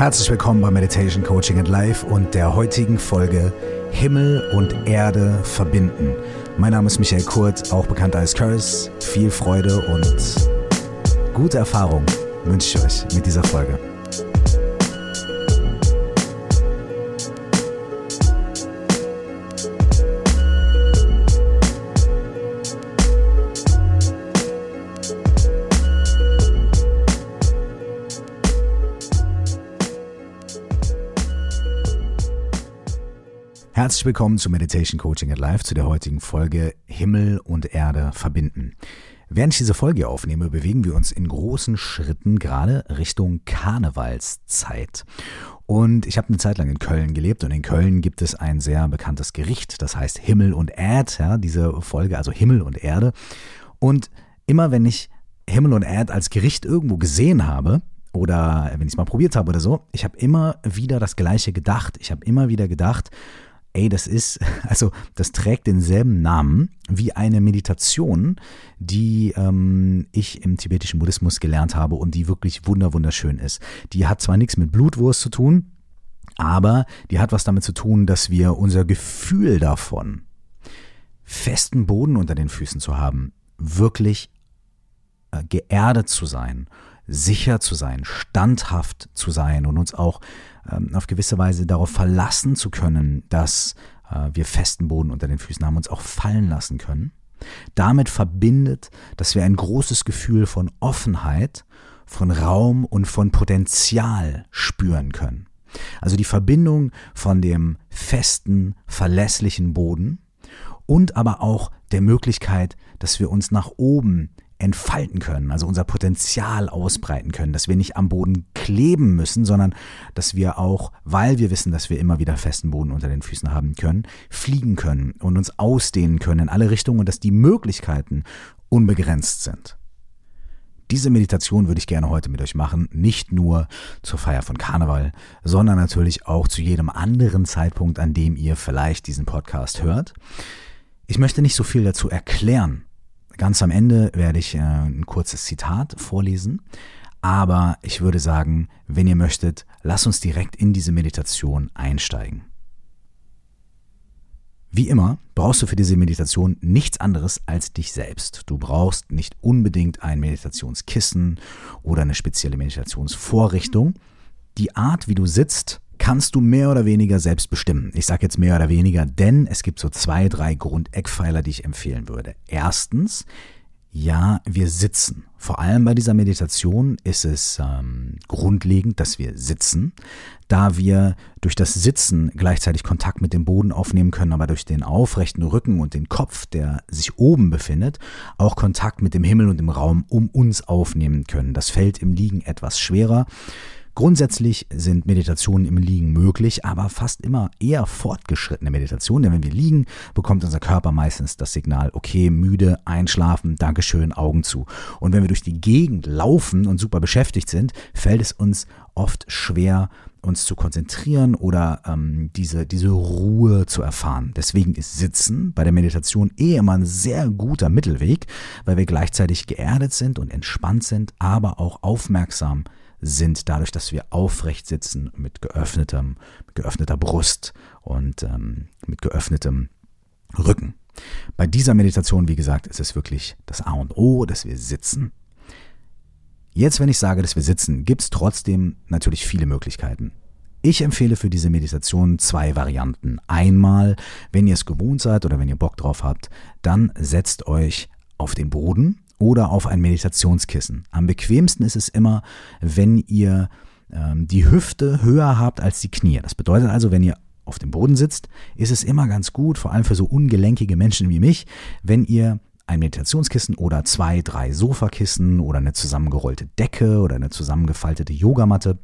Herzlich willkommen bei Meditation Coaching and Life und der heutigen Folge Himmel und Erde verbinden. Mein Name ist Michael Kurt, auch bekannt als Curse. Viel Freude und gute Erfahrung wünsche ich euch mit dieser Folge. Herzlich willkommen zu Meditation Coaching at Life, zu der heutigen Folge Himmel und Erde verbinden. Während ich diese Folge aufnehme, bewegen wir uns in großen Schritten gerade Richtung Karnevalszeit. Und ich habe eine Zeit lang in Köln gelebt und in Köln gibt es ein sehr bekanntes Gericht, das heißt Himmel und Erd, ja, diese Folge, also Himmel und Erde. Und immer wenn ich Himmel und Erd als Gericht irgendwo gesehen habe, oder wenn ich es mal probiert habe oder so, ich habe immer wieder das Gleiche gedacht. Ich habe immer wieder gedacht, ey, das ist, also das trägt denselben Namen wie eine Meditation, die ähm, ich im tibetischen Buddhismus gelernt habe und die wirklich wunder wunderschön ist. Die hat zwar nichts mit Blutwurst zu tun, aber die hat was damit zu tun, dass wir unser Gefühl davon, festen Boden unter den Füßen zu haben, wirklich äh, geerdet zu sein, sicher zu sein, standhaft zu sein und uns auch ähm, auf gewisse Weise darauf verlassen zu können, dass äh, wir festen Boden unter den Füßen haben, uns auch fallen lassen können. Damit verbindet, dass wir ein großes Gefühl von Offenheit, von Raum und von Potenzial spüren können. Also die Verbindung von dem festen, verlässlichen Boden und aber auch der Möglichkeit, dass wir uns nach oben entfalten können, also unser Potenzial ausbreiten können, dass wir nicht am Boden kleben müssen, sondern dass wir auch, weil wir wissen, dass wir immer wieder festen Boden unter den Füßen haben können, fliegen können und uns ausdehnen können in alle Richtungen und dass die Möglichkeiten unbegrenzt sind. Diese Meditation würde ich gerne heute mit euch machen, nicht nur zur Feier von Karneval, sondern natürlich auch zu jedem anderen Zeitpunkt, an dem ihr vielleicht diesen Podcast hört. Ich möchte nicht so viel dazu erklären, Ganz am Ende werde ich äh, ein kurzes Zitat vorlesen. Aber ich würde sagen, wenn ihr möchtet, lasst uns direkt in diese Meditation einsteigen. Wie immer brauchst du für diese Meditation nichts anderes als dich selbst. Du brauchst nicht unbedingt ein Meditationskissen oder eine spezielle Meditationsvorrichtung. Die Art, wie du sitzt, kannst du mehr oder weniger selbst bestimmen. Ich sage jetzt mehr oder weniger, denn es gibt so zwei, drei Grundeckpfeiler, die ich empfehlen würde. Erstens, ja, wir sitzen. Vor allem bei dieser Meditation ist es ähm, grundlegend, dass wir sitzen, da wir durch das Sitzen gleichzeitig Kontakt mit dem Boden aufnehmen können, aber durch den aufrechten Rücken und den Kopf, der sich oben befindet, auch Kontakt mit dem Himmel und dem Raum um uns aufnehmen können. Das fällt im Liegen etwas schwerer. Grundsätzlich sind Meditationen im Liegen möglich, aber fast immer eher fortgeschrittene Meditationen, denn wenn wir liegen, bekommt unser Körper meistens das Signal, okay, müde, einschlafen, Dankeschön, Augen zu. Und wenn wir durch die Gegend laufen und super beschäftigt sind, fällt es uns oft schwer, uns zu konzentrieren oder ähm, diese, diese Ruhe zu erfahren. Deswegen ist Sitzen bei der Meditation eh immer ein sehr guter Mittelweg, weil wir gleichzeitig geerdet sind und entspannt sind, aber auch aufmerksam sind dadurch, dass wir aufrecht sitzen mit geöffnetem, mit geöffneter Brust und ähm, mit geöffnetem Rücken. Bei dieser Meditation, wie gesagt, ist es wirklich das A und O, dass wir sitzen. Jetzt, wenn ich sage, dass wir sitzen, gibt es trotzdem natürlich viele Möglichkeiten. Ich empfehle für diese Meditation zwei Varianten. Einmal, wenn ihr es gewohnt seid oder wenn ihr Bock drauf habt, dann setzt euch auf den Boden oder auf ein Meditationskissen. Am bequemsten ist es immer, wenn ihr ähm, die Hüfte höher habt als die Knie. Das bedeutet also, wenn ihr auf dem Boden sitzt, ist es immer ganz gut, vor allem für so ungelenkige Menschen wie mich, wenn ihr ein Meditationskissen oder zwei, drei Sofakissen oder eine zusammengerollte Decke oder eine zusammengefaltete Yogamatte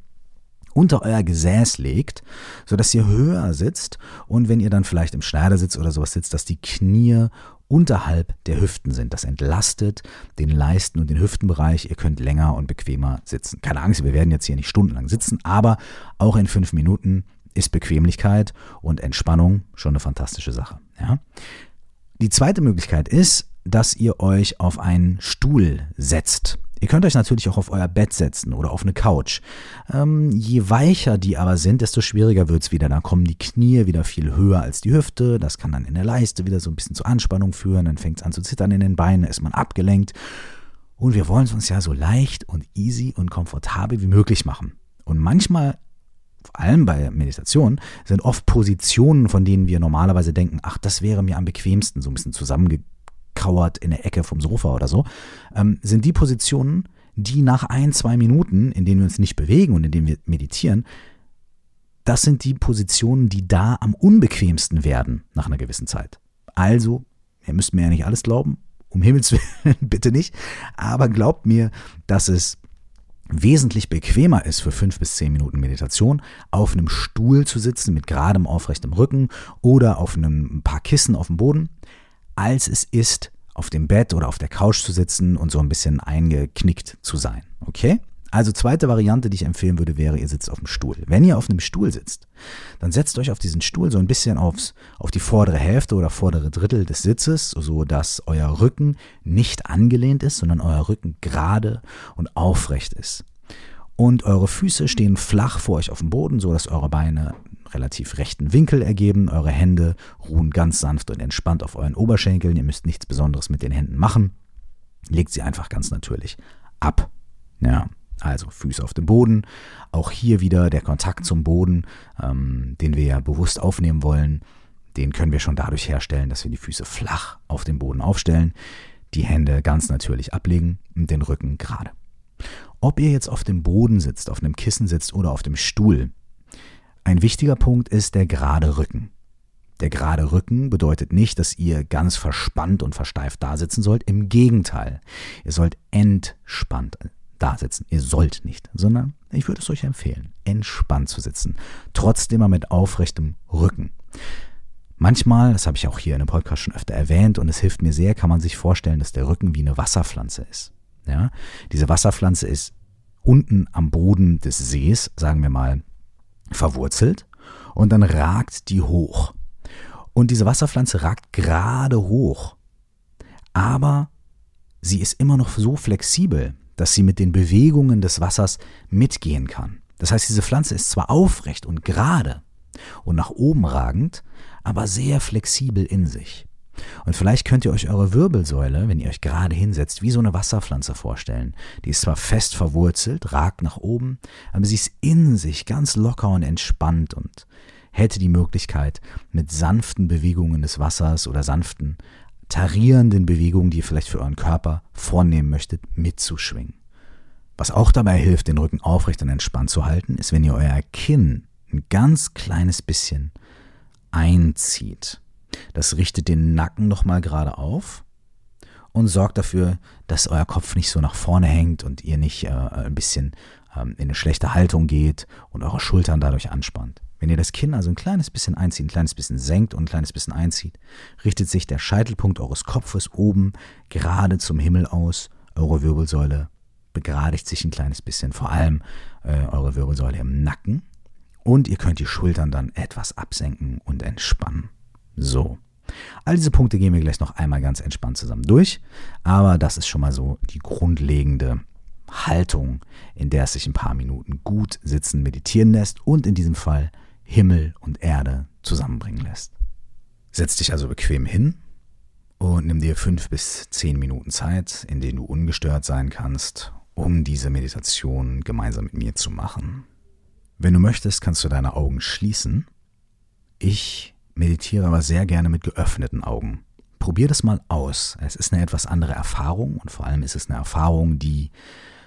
unter euer Gesäß legt, sodass ihr höher sitzt und wenn ihr dann vielleicht im Schneidersitz oder sowas sitzt, dass die Knie unterhalb der Hüften sind. Das entlastet den Leisten und den Hüftenbereich. Ihr könnt länger und bequemer sitzen. Keine Angst, wir werden jetzt hier nicht stundenlang sitzen, aber auch in fünf Minuten ist Bequemlichkeit und Entspannung schon eine fantastische Sache. Ja? Die zweite Möglichkeit ist, dass ihr euch auf einen Stuhl setzt Ihr könnt euch natürlich auch auf euer Bett setzen oder auf eine Couch. Ähm, je weicher die aber sind, desto schwieriger wird es wieder. Dann kommen die Knie wieder viel höher als die Hüfte. Das kann dann in der Leiste wieder so ein bisschen zur Anspannung führen. Dann fängt es an zu zittern in den Beinen, ist man abgelenkt. Und wir wollen es uns ja so leicht und easy und komfortabel wie möglich machen. Und manchmal, vor allem bei Meditation, sind oft Positionen, von denen wir normalerweise denken, ach, das wäre mir am bequemsten, so ein bisschen zusammengekauert in der Ecke vom Sofa oder so, ähm, sind die Positionen, die nach ein, zwei Minuten, in denen wir uns nicht bewegen und in denen wir meditieren, das sind die Positionen, die da am unbequemsten werden nach einer gewissen Zeit. Also, ihr müsst mir ja nicht alles glauben, um Himmels Willen bitte nicht, aber glaubt mir, dass es wesentlich bequemer ist für fünf bis zehn Minuten Meditation, auf einem Stuhl zu sitzen mit geradem aufrechtem Rücken oder auf einem paar Kissen auf dem Boden, als es ist, auf dem Bett oder auf der Couch zu sitzen und so ein bisschen eingeknickt zu sein. Okay? Also zweite Variante, die ich empfehlen würde, wäre, ihr sitzt auf dem Stuhl. Wenn ihr auf einem Stuhl sitzt, dann setzt euch auf diesen Stuhl so ein bisschen aufs, auf die vordere Hälfte oder vordere Drittel des Sitzes, so dass euer Rücken nicht angelehnt ist, sondern euer Rücken gerade und aufrecht ist. Und eure Füße stehen flach vor euch auf dem Boden, so dass eure Beine relativ rechten Winkel ergeben. Eure Hände ruhen ganz sanft und entspannt auf euren Oberschenkeln. Ihr müsst nichts Besonderes mit den Händen machen. Legt sie einfach ganz natürlich ab. Ja, also Füße auf dem Boden. Auch hier wieder der Kontakt zum Boden, ähm, den wir ja bewusst aufnehmen wollen. Den können wir schon dadurch herstellen, dass wir die Füße flach auf dem Boden aufstellen, die Hände ganz natürlich ablegen und den Rücken gerade. Ob ihr jetzt auf dem Boden sitzt, auf einem Kissen sitzt oder auf dem Stuhl, ein wichtiger Punkt ist der gerade Rücken. Der gerade Rücken bedeutet nicht, dass ihr ganz verspannt und versteift dasitzen sollt. Im Gegenteil, ihr sollt entspannt dasitzen. Ihr sollt nicht, sondern ich würde es euch empfehlen, entspannt zu sitzen. Trotzdem mal mit aufrechtem Rücken. Manchmal, das habe ich auch hier in dem Podcast schon öfter erwähnt und es hilft mir sehr, kann man sich vorstellen, dass der Rücken wie eine Wasserpflanze ist. Ja? Diese Wasserpflanze ist unten am Boden des Sees, sagen wir mal, verwurzelt und dann ragt die hoch. Und diese Wasserpflanze ragt gerade hoch. Aber sie ist immer noch so flexibel, dass sie mit den Bewegungen des Wassers mitgehen kann. Das heißt, diese Pflanze ist zwar aufrecht und gerade und nach oben ragend, aber sehr flexibel in sich. Und vielleicht könnt ihr euch eure Wirbelsäule, wenn ihr euch gerade hinsetzt, wie so eine Wasserpflanze vorstellen. Die ist zwar fest verwurzelt, ragt nach oben, aber sie ist in sich ganz locker und entspannt und hätte die Möglichkeit, mit sanften Bewegungen des Wassers oder sanften, tarierenden Bewegungen, die ihr vielleicht für euren Körper vornehmen möchtet, mitzuschwingen. Was auch dabei hilft, den Rücken aufrecht und entspannt zu halten, ist, wenn ihr euer Kinn ein ganz kleines bisschen einzieht. Das richtet den Nacken nochmal gerade auf und sorgt dafür, dass euer Kopf nicht so nach vorne hängt und ihr nicht äh, ein bisschen ähm, in eine schlechte Haltung geht und eure Schultern dadurch anspannt. Wenn ihr das Kinn also ein kleines bisschen einzieht, ein kleines bisschen senkt und ein kleines bisschen einzieht, richtet sich der Scheitelpunkt eures Kopfes oben gerade zum Himmel aus. Eure Wirbelsäule begradigt sich ein kleines bisschen, vor allem äh, eure Wirbelsäule im Nacken. Und ihr könnt die Schultern dann etwas absenken und entspannen. So. All diese Punkte gehen wir gleich noch einmal ganz entspannt zusammen durch, aber das ist schon mal so die grundlegende Haltung, in der es sich ein paar Minuten gut sitzen, meditieren lässt und in diesem Fall Himmel und Erde zusammenbringen lässt. Setz dich also bequem hin und nimm dir fünf bis zehn Minuten Zeit, in denen du ungestört sein kannst, um diese Meditation gemeinsam mit mir zu machen. Wenn du möchtest, kannst du deine Augen schließen. Ich meditiere aber sehr gerne mit geöffneten Augen. Probier das mal aus. Es ist eine etwas andere Erfahrung und vor allem ist es eine Erfahrung, die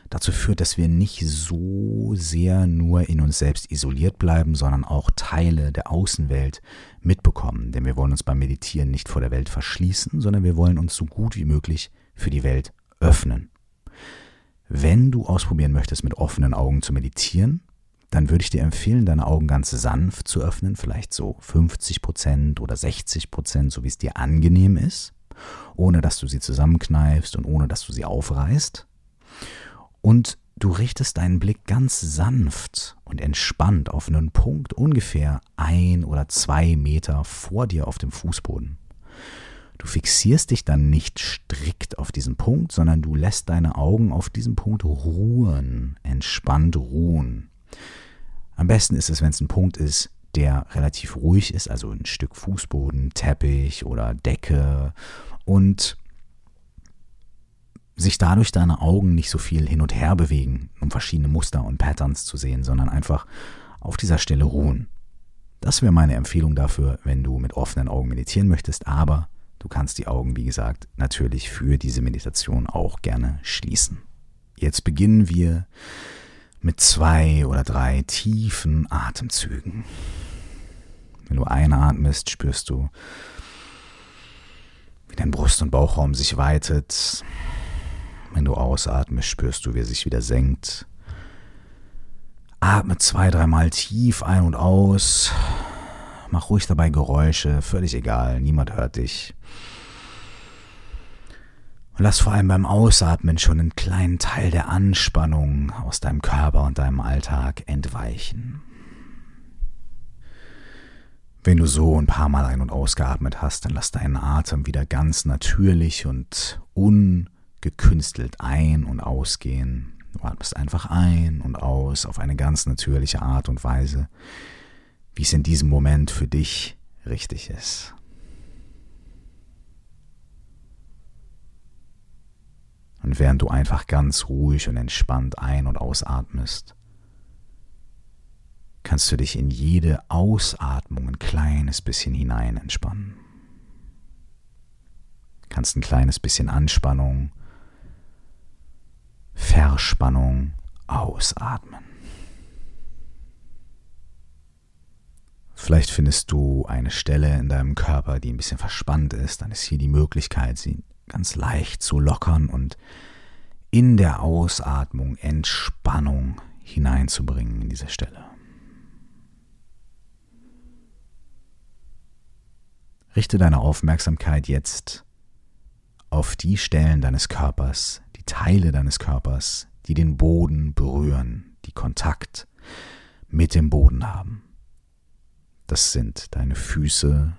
dazu führt, dass wir nicht so sehr nur in uns selbst isoliert bleiben, sondern auch Teile der Außenwelt mitbekommen. Denn wir wollen uns beim Meditieren nicht vor der Welt verschließen, sondern wir wollen uns so gut wie möglich für die Welt öffnen. Wenn du ausprobieren möchtest, mit offenen Augen zu meditieren, dann würde ich dir empfehlen, deine Augen ganz sanft zu öffnen, vielleicht so 50 Prozent oder 60 Prozent, so wie es dir angenehm ist, ohne dass du sie zusammenkneifst und ohne dass du sie aufreißt. Und du richtest deinen Blick ganz sanft und entspannt auf einen Punkt ungefähr ein oder zwei Meter vor dir auf dem Fußboden. Du fixierst dich dann nicht strikt auf diesen Punkt, sondern du lässt deine Augen auf diesem Punkt ruhen, entspannt ruhen. Am besten ist es, wenn es ein Punkt ist, der relativ ruhig ist, also ein Stück Fußboden, Teppich oder Decke und sich dadurch deine Augen nicht so viel hin und her bewegen, um verschiedene Muster und Patterns zu sehen, sondern einfach auf dieser Stelle ruhen. Das wäre meine Empfehlung dafür, wenn du mit offenen Augen meditieren möchtest, aber du kannst die Augen, wie gesagt, natürlich für diese Meditation auch gerne schließen. Jetzt beginnen wir mit zwei oder drei tiefen Atemzügen. Wenn du einatmest, spürst du, wie dein Brust- und Bauchraum sich weitet. Wenn du ausatmest, spürst du, wie er sich wieder senkt. Atme zwei, dreimal tief ein und aus. Mach ruhig dabei Geräusche, völlig egal, niemand hört dich. Und lass vor allem beim Ausatmen schon einen kleinen Teil der Anspannung aus deinem Körper und deinem Alltag entweichen. Wenn du so ein paar Mal ein- und ausgeatmet hast, dann lass deinen Atem wieder ganz natürlich und ungekünstelt ein- und ausgehen. Du atmest einfach ein und aus auf eine ganz natürliche Art und Weise, wie es in diesem Moment für dich richtig ist. Und während du einfach ganz ruhig und entspannt ein- und ausatmest, kannst du dich in jede Ausatmung ein kleines bisschen hinein entspannen. Kannst ein kleines bisschen Anspannung, Verspannung ausatmen. Vielleicht findest du eine Stelle in deinem Körper, die ein bisschen verspannt ist, dann ist hier die Möglichkeit, sie ganz leicht zu lockern und in der Ausatmung Entspannung hineinzubringen in diese Stelle. Richte deine Aufmerksamkeit jetzt auf die Stellen deines Körpers, die Teile deines Körpers, die den Boden berühren, die Kontakt mit dem Boden haben. Das sind deine Füße,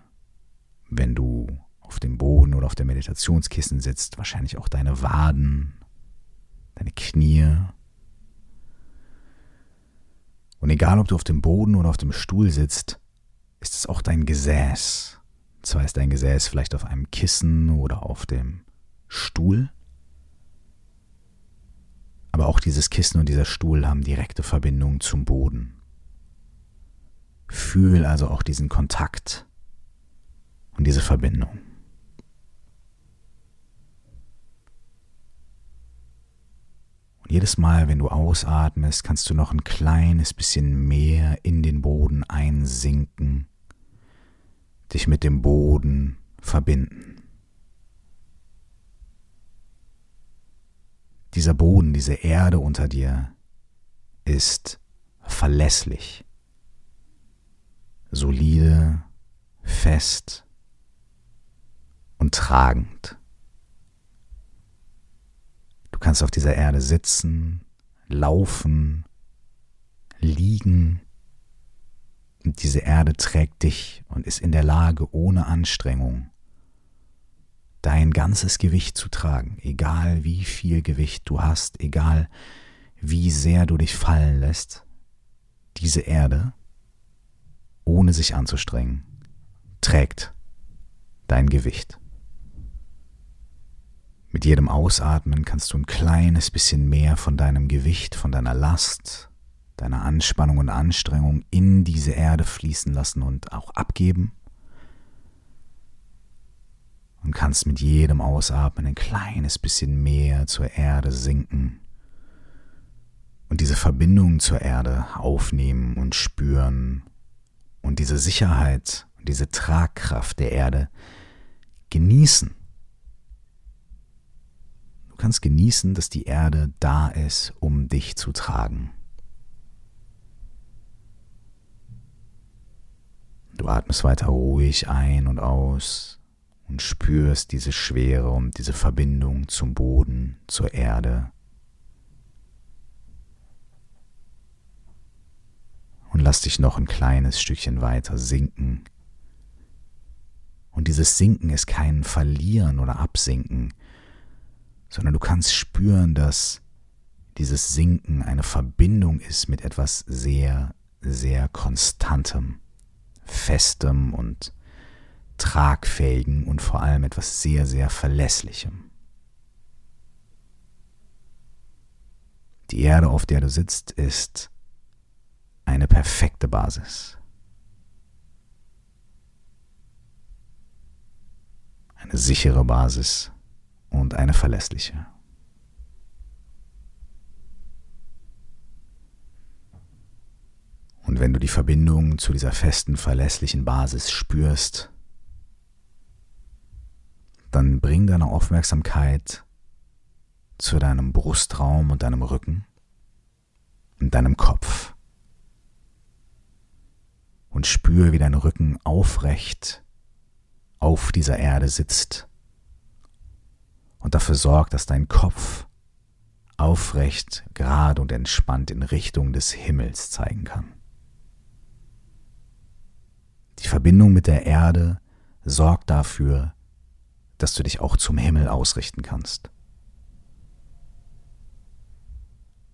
wenn du auf dem Boden oder auf der Meditationskissen sitzt, wahrscheinlich auch deine Waden, deine Knie. Und egal, ob du auf dem Boden oder auf dem Stuhl sitzt, ist es auch dein Gesäß, zwar ist dein Gesäß vielleicht auf einem Kissen oder auf dem Stuhl, aber auch dieses Kissen und dieser Stuhl haben direkte Verbindung zum Boden. Fühl also auch diesen Kontakt und diese Verbindung. Jedes Mal, wenn du ausatmest, kannst du noch ein kleines bisschen mehr in den Boden einsinken dich mit dem Boden verbinden. Dieser Boden, diese Erde unter dir ist verlässlich, solide, fest und tragend. Du kannst auf dieser Erde sitzen, laufen, liegen und diese Erde trägt dich und ist in der Lage, ohne Anstrengung dein ganzes Gewicht zu tragen, egal wie viel Gewicht du hast, egal wie sehr du dich fallen lässt, diese Erde, ohne sich anzustrengen, trägt dein Gewicht. Mit jedem Ausatmen kannst du ein kleines bisschen mehr von deinem Gewicht, von deiner Last, deine Anspannung und Anstrengung in diese Erde fließen lassen und auch abgeben. Und kannst mit jedem Ausatmen ein kleines bisschen mehr zur Erde sinken und diese Verbindung zur Erde aufnehmen und spüren und diese Sicherheit und diese Tragkraft der Erde genießen. Du kannst genießen, dass die Erde da ist, um dich zu tragen. Du atmest weiter ruhig ein und aus und spürst diese Schwere und diese Verbindung zum Boden, zur Erde. Und lass dich noch ein kleines Stückchen weiter sinken Und dieses Sinken ist kein Verlieren oder Absinken, sondern du kannst spüren, dass dieses Sinken eine Verbindung ist mit etwas sehr, sehr Konstantem, Festem und Tragfähigen und vor allem etwas sehr, sehr Verlässlichem. Die Erde, auf der du sitzt, ist eine perfekte Basis. Eine sichere Basis und eine verlässliche. Und wenn du die Verbindung zu dieser festen, verlässlichen Basis spürst, dann bring deine Aufmerksamkeit zu deinem Brustraum und deinem Rücken und deinem Kopf und spür, wie dein Rücken aufrecht auf dieser Erde sitzt und dafür sorgt, dass dein Kopf aufrecht, gerade und entspannt in Richtung des Himmels zeigen kann. Die Verbindung mit der Erde sorgt dafür, dass du dich auch zum Himmel ausrichten kannst.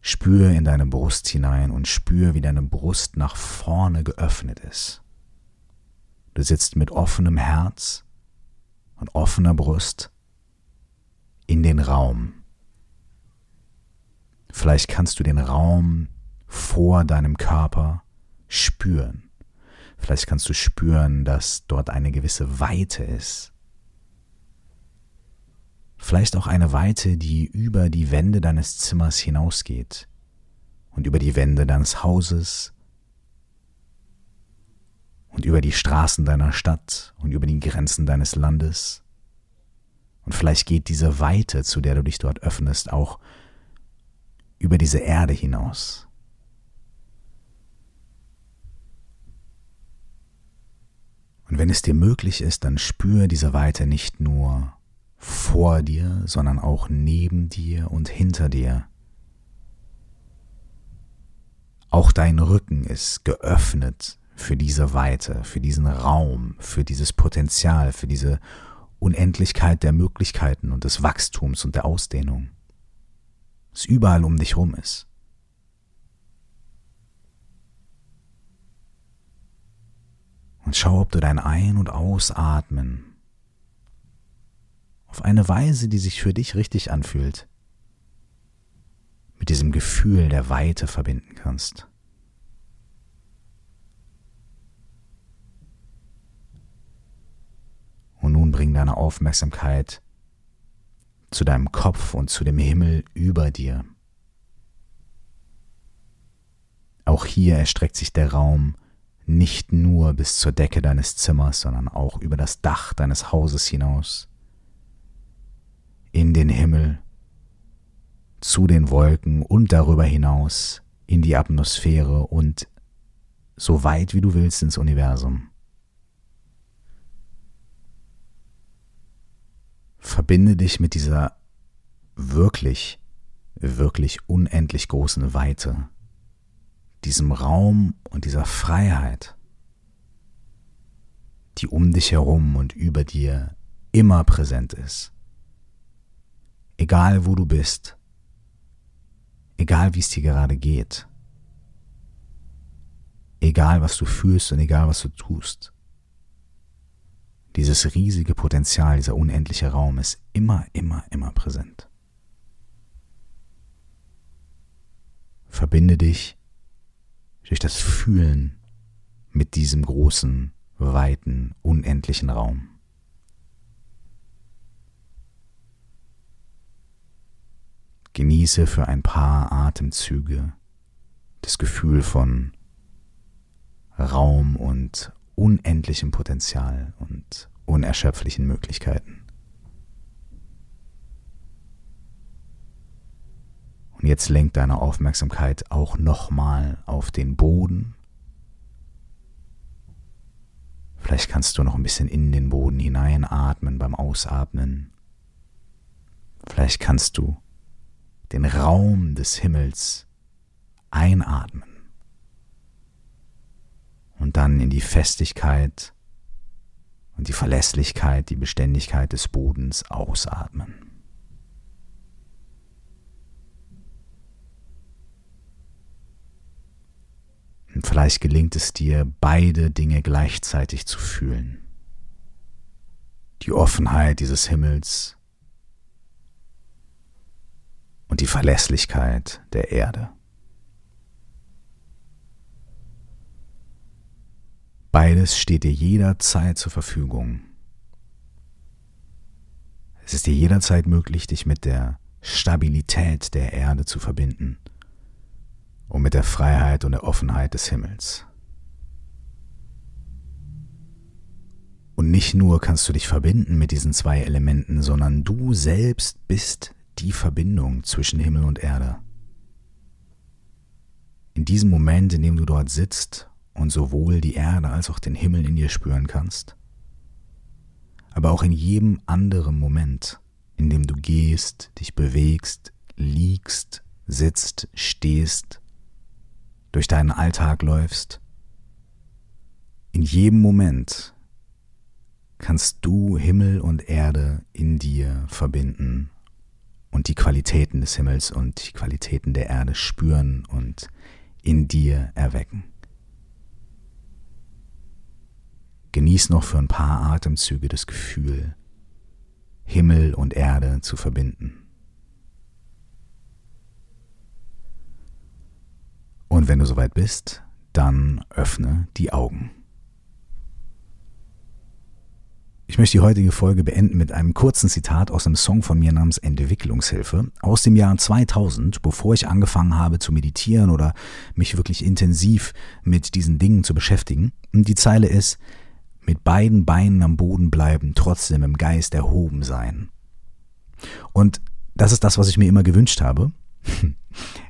Spür in deine Brust hinein und spür, wie deine Brust nach vorne geöffnet ist. Du sitzt mit offenem Herz und offener Brust in den Raum. Vielleicht kannst du den Raum vor deinem Körper spüren. Vielleicht kannst du spüren, dass dort eine gewisse Weite ist. Vielleicht auch eine Weite, die über die Wände deines Zimmers hinausgeht und über die Wände deines Hauses und über die Straßen deiner Stadt und über die Grenzen deines Landes. Vielleicht geht diese Weite, zu der du dich dort öffnest, auch über diese Erde hinaus. Und wenn es dir möglich ist, dann spüre diese Weite nicht nur vor dir, sondern auch neben dir und hinter dir. Auch dein Rücken ist geöffnet für diese Weite, für diesen Raum, für dieses Potenzial, für diese Unendlichkeit der Möglichkeiten und des Wachstums und der Ausdehnung, das überall um dich herum ist. Und schau, ob du dein Ein- und Ausatmen auf eine Weise, die sich für dich richtig anfühlt, mit diesem Gefühl der Weite verbinden kannst. Und nun bring deine Aufmerksamkeit zu deinem Kopf und zu dem Himmel über dir. Auch hier erstreckt sich der Raum nicht nur bis zur Decke deines Zimmers, sondern auch über das Dach deines Hauses hinaus, in den Himmel, zu den Wolken und darüber hinaus in die Atmosphäre und so weit wie du willst ins Universum. Verbinde dich mit dieser wirklich, wirklich unendlich großen Weite diesem Raum und dieser Freiheit, die um dich herum und über dir immer präsent ist. Egal wo du bist, egal wie es dir gerade geht, egal was du fühlst und egal was du tust. Dieses riesige Potenzial, dieser unendliche Raum ist immer, immer, immer präsent. Verbinde dich durch das Fühlen mit diesem großen, weiten, unendlichen Raum. Genieße für ein paar Atemzüge das Gefühl von Raum und unendlichem Potenzial und unerschöpflichen Möglichkeiten. Und jetzt lenk deine Aufmerksamkeit auch nochmal auf den Boden. Vielleicht kannst du noch ein bisschen in den Boden hineinatmen beim Ausatmen. Vielleicht kannst du den Raum des Himmels einatmen und dann in die Festigkeit und die Verlässlichkeit, die Beständigkeit des Bodens ausatmen. Und vielleicht gelingt es dir, beide Dinge gleichzeitig zu fühlen. Die Offenheit dieses Himmels und die Verlässlichkeit der Erde. Beides steht dir jederzeit zur Verfügung. Es ist dir jederzeit möglich, dich mit der Stabilität der Erde zu verbinden und mit der Freiheit und der Offenheit des Himmels. Und nicht nur kannst du dich verbinden mit diesen zwei Elementen, sondern du selbst bist die Verbindung zwischen Himmel und Erde. In diesem Moment, in dem du dort sitzt und sowohl die Erde als auch den Himmel in dir spüren kannst, aber auch in jedem anderen Moment, in dem du gehst, dich bewegst, liegst, sitzt, stehst, durch deinen Alltag läufst, in jedem Moment kannst du Himmel und Erde in dir verbinden und die Qualitäten des Himmels und die Qualitäten der Erde spüren und in dir erwecken. Genieß noch für ein paar Atemzüge das Gefühl, Himmel und Erde zu verbinden. Und wenn du soweit bist, dann öffne die Augen. Ich möchte die heutige Folge beenden mit einem kurzen Zitat aus einem Song von mir namens Entwicklungshilfe aus dem Jahr 2000, bevor ich angefangen habe zu meditieren oder mich wirklich intensiv mit diesen Dingen zu beschäftigen. Und die Zeile ist, mit beiden Beinen am Boden bleiben, trotzdem im Geist erhoben sein. Und das ist das, was ich mir immer gewünscht habe.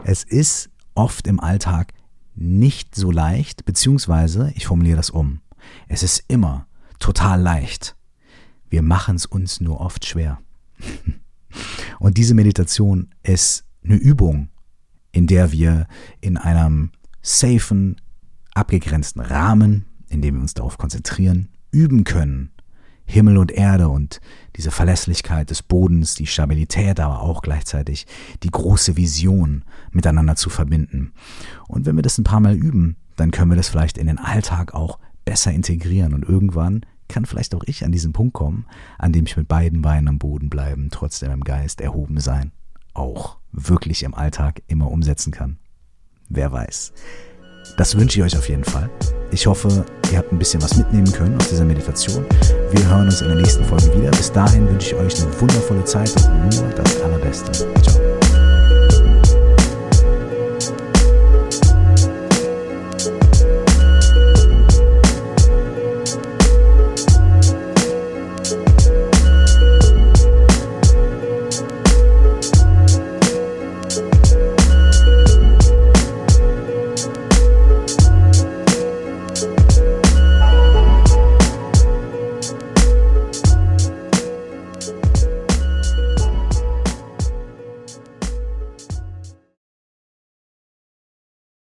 Es ist oft im Alltag nicht so leicht, beziehungsweise, ich formuliere das um, es ist immer total leicht. Wir machen es uns nur oft schwer. Und diese Meditation ist eine Übung, in der wir in einem safen, abgegrenzten Rahmen, in dem wir uns darauf konzentrieren, üben können, Himmel und Erde und diese Verlässlichkeit des Bodens, die Stabilität, aber auch gleichzeitig die große Vision miteinander zu verbinden. Und wenn wir das ein paar Mal üben, dann können wir das vielleicht in den Alltag auch besser integrieren und irgendwann kann vielleicht auch ich an diesen Punkt kommen, an dem ich mit beiden Beinen am Boden bleiben, trotzdem im Geist erhoben sein, auch wirklich im Alltag immer umsetzen kann. Wer weiß. Das wünsche ich euch auf jeden Fall. Ich hoffe, ihr habt ein bisschen was mitnehmen können aus dieser Meditation. Wir hören uns in der nächsten Folge wieder. Bis dahin wünsche ich euch eine wundervolle Zeit und nur das Allerbeste. Ciao.